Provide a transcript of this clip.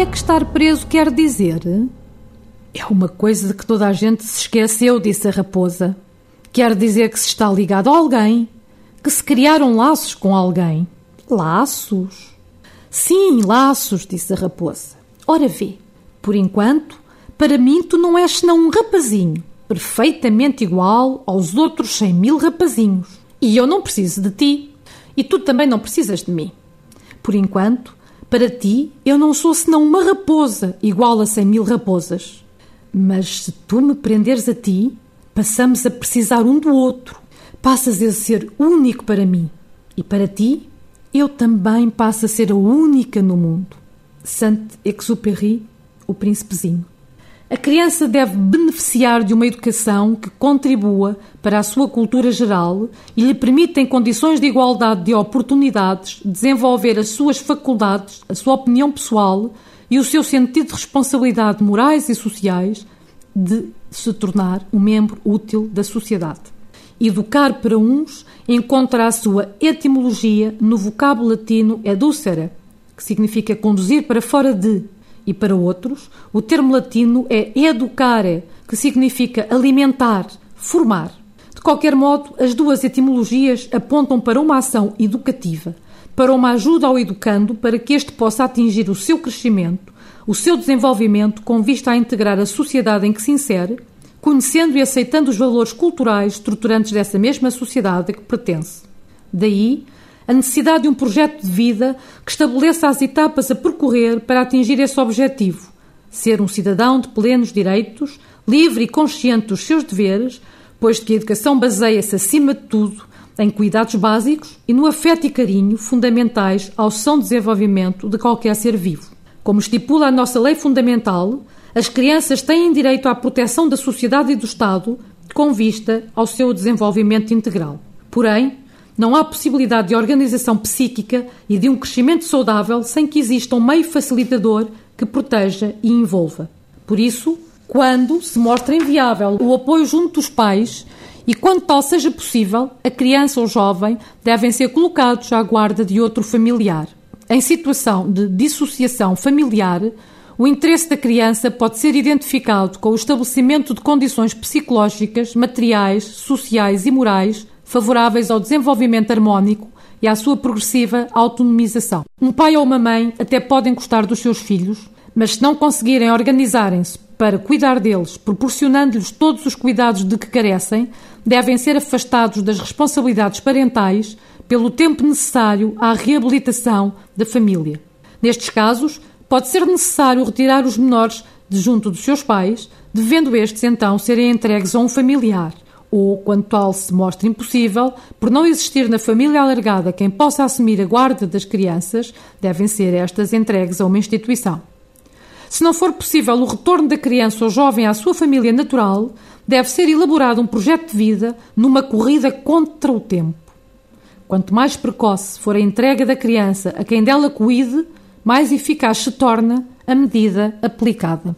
que é que estar preso quer dizer? É uma coisa de que toda a gente se esqueceu, disse a raposa. Quer dizer que se está ligado a alguém, que se criaram laços com alguém. Laços? Sim, laços, disse a raposa. Ora vê, por enquanto, para mim tu não és senão um rapazinho, perfeitamente igual aos outros cem mil rapazinhos. E eu não preciso de ti, e tu também não precisas de mim. Por enquanto, para ti, eu não sou senão uma raposa igual a cem mil raposas. Mas se tu me prenderes a ti, passamos a precisar um do outro. Passas a ser único para mim. E para ti, eu também passo a ser a única no mundo. Saint-Exupéry, o príncipezinho. A criança deve beneficiar de uma educação que contribua para a sua cultura geral e lhe permita, em condições de igualdade de oportunidades, desenvolver as suas faculdades, a sua opinião pessoal e o seu sentido de responsabilidade morais e sociais de se tornar um membro útil da sociedade. Educar para uns encontra a sua etimologia no vocábulo latino educere, que significa conduzir para fora de, e para outros, o termo latino é educare, que significa alimentar, formar. De qualquer modo, as duas etimologias apontam para uma ação educativa, para uma ajuda ao educando para que este possa atingir o seu crescimento, o seu desenvolvimento com vista a integrar a sociedade em que se insere, conhecendo e aceitando os valores culturais estruturantes dessa mesma sociedade a que pertence. Daí a necessidade de um projeto de vida que estabeleça as etapas a percorrer para atingir esse objetivo: ser um cidadão de plenos direitos, livre e consciente dos seus deveres, pois que a educação baseia-se, acima de tudo, em cuidados básicos e no afeto e carinho fundamentais ao são desenvolvimento de qualquer ser vivo. Como estipula a nossa lei fundamental, as crianças têm direito à proteção da sociedade e do Estado com vista ao seu desenvolvimento integral. Porém, não há possibilidade de organização psíquica e de um crescimento saudável sem que exista um meio facilitador que proteja e envolva. Por isso, quando se mostra inviável o apoio junto dos pais e quando tal seja possível, a criança ou jovem devem ser colocados à guarda de outro familiar. Em situação de dissociação familiar, o interesse da criança pode ser identificado com o estabelecimento de condições psicológicas, materiais, sociais e morais favoráveis ao desenvolvimento harmónico e à sua progressiva autonomização. Um pai ou uma mãe até podem gostar dos seus filhos, mas se não conseguirem organizarem-se para cuidar deles, proporcionando-lhes todos os cuidados de que carecem, devem ser afastados das responsabilidades parentais pelo tempo necessário à reabilitação da família. Nestes casos, pode ser necessário retirar os menores de junto dos seus pais, devendo estes então serem entregues a um familiar ou, quando tal se mostra impossível, por não existir na família alargada quem possa assumir a guarda das crianças, devem ser estas entregues a uma instituição. Se não for possível o retorno da criança ou jovem à sua família natural, deve ser elaborado um projeto de vida numa corrida contra o tempo. Quanto mais precoce for a entrega da criança a quem dela cuide, mais eficaz se torna a medida aplicada.